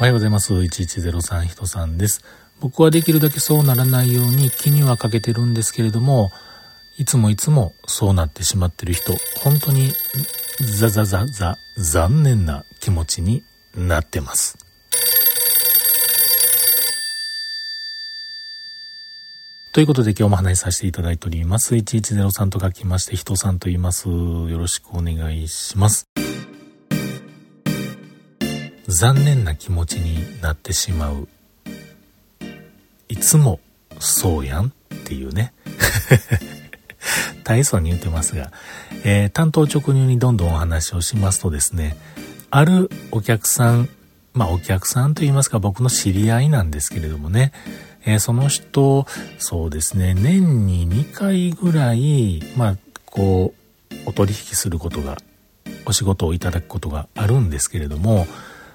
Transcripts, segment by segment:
おはようございます。1103人さんです。僕はできるだけそうならないように気にはかけてるんですけれども、いつもいつもそうなってしまってる人、本当にザザザザ残念な気持ちになってます。ということで今日も話しさせていただいております。1103と書きまして、人さんと言います。よろしくお願いします。残念な気持ちになってしまう。いつもそうやんっていうね。大層に言ってますが、えー、担当直入にどんどんお話をしますとですね、あるお客さん、まあお客さんと言いますか僕の知り合いなんですけれどもね、えー、その人、そうですね、年に2回ぐらい、まあ、こう、お取引することが、お仕事をいただくことがあるんですけれども、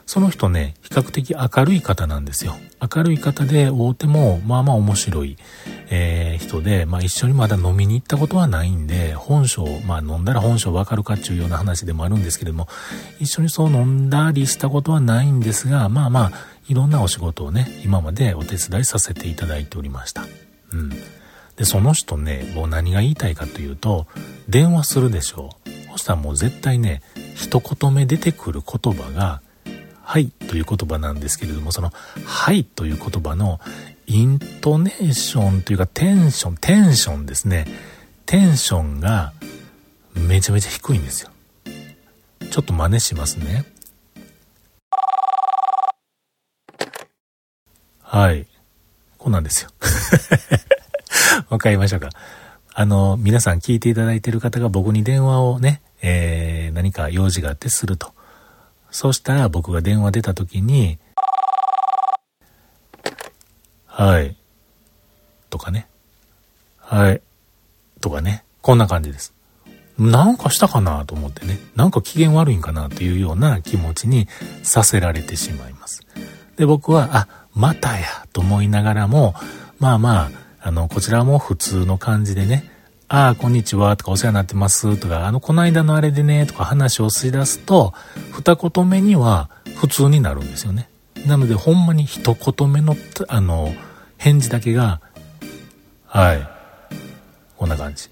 その人ね、比較的明るい方なんですよ。明るい方で、大手も、まあまあ面白い、えー、人で、まあ一緒にまだ飲みに行ったことはないんで、本性、まあ飲んだら本性わかるかっていうような話でもあるんですけれども、一緒にそう飲んだりしたことはないんですが、まあまあ、いろんなお仕事をね、今までお手伝いさせていただいておりました。うん。で、その人ね、もう何が言いたいかというと、電話するでしょう。そしたらもう絶対ね、一言目出てくる言葉が、はいという言葉なんですけれども、その、はいという言葉のイントネーションというかテンション、テンションですね。テンションがめちゃめちゃ低いんですよ。ちょっと真似しますね。はい。こうなんですよ。わかりましたか？あの、皆さん聞いていただいている方が僕に電話をね、えー、何か用事があってすると。そしたら僕が電話出た時に、はい。とかね。はい。とかね。こんな感じです。なんかしたかなと思ってね。なんか機嫌悪いんかなというような気持ちにさせられてしまいます。で、僕は、あ、またやと思いながらも、まあまあ、あの、こちらも普通の感じでね、ああ、こんにちはとかお世話になってますとか、あの、この間のあれでねとか話をし出すと、二言目には普通になるんですよね。なので、ほんまに一言目の、あの、返事だけが、はい。こんな感じ。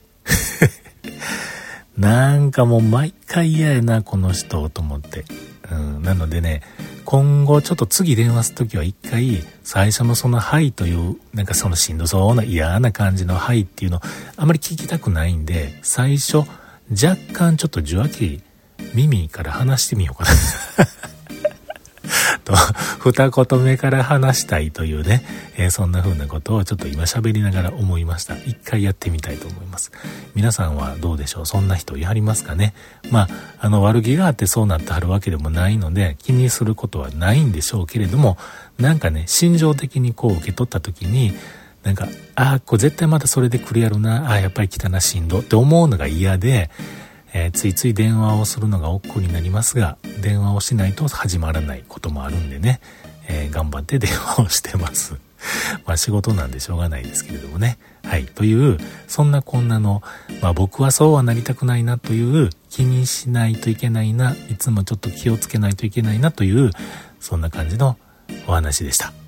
なんかもう毎回嫌やな、この人、と思って。うん、なのでね、今後ちょっと次電話するときは一回、最初のそのはいという、なんかそのしんどそうな嫌な感じのはいっていうの、あまり聞きたくないんで、最初、若干ちょっと受話器、耳から離してみようかな。と、二言目から話したいというね、えー、そんな風なことをちょっと今喋りながら思いました。一回やってみたいと思います。皆さんはどうでしょう？そんな人やりますかね？まあ、あの悪気があってそうなってはるわけでもないので、気にすることはないんでしょうけれども、なんかね、心情的にこう受け取った時に、なんか、ああ、これ絶対またそれで来るやろな、ああ、やっぱり来たな、しんどって思うのが嫌で、えー、ついつい電話をするのが億劫になりますが、電話をしないと始まらないこともあるんでね、えー、頑張って電話をしてます。まあ仕事なんでしょうがないですけれどもね。はい。という、そんなこんなの、まあ僕はそうはなりたくないなという、気にしないといけないな、いつもちょっと気をつけないといけないなという、そんな感じのお話でした。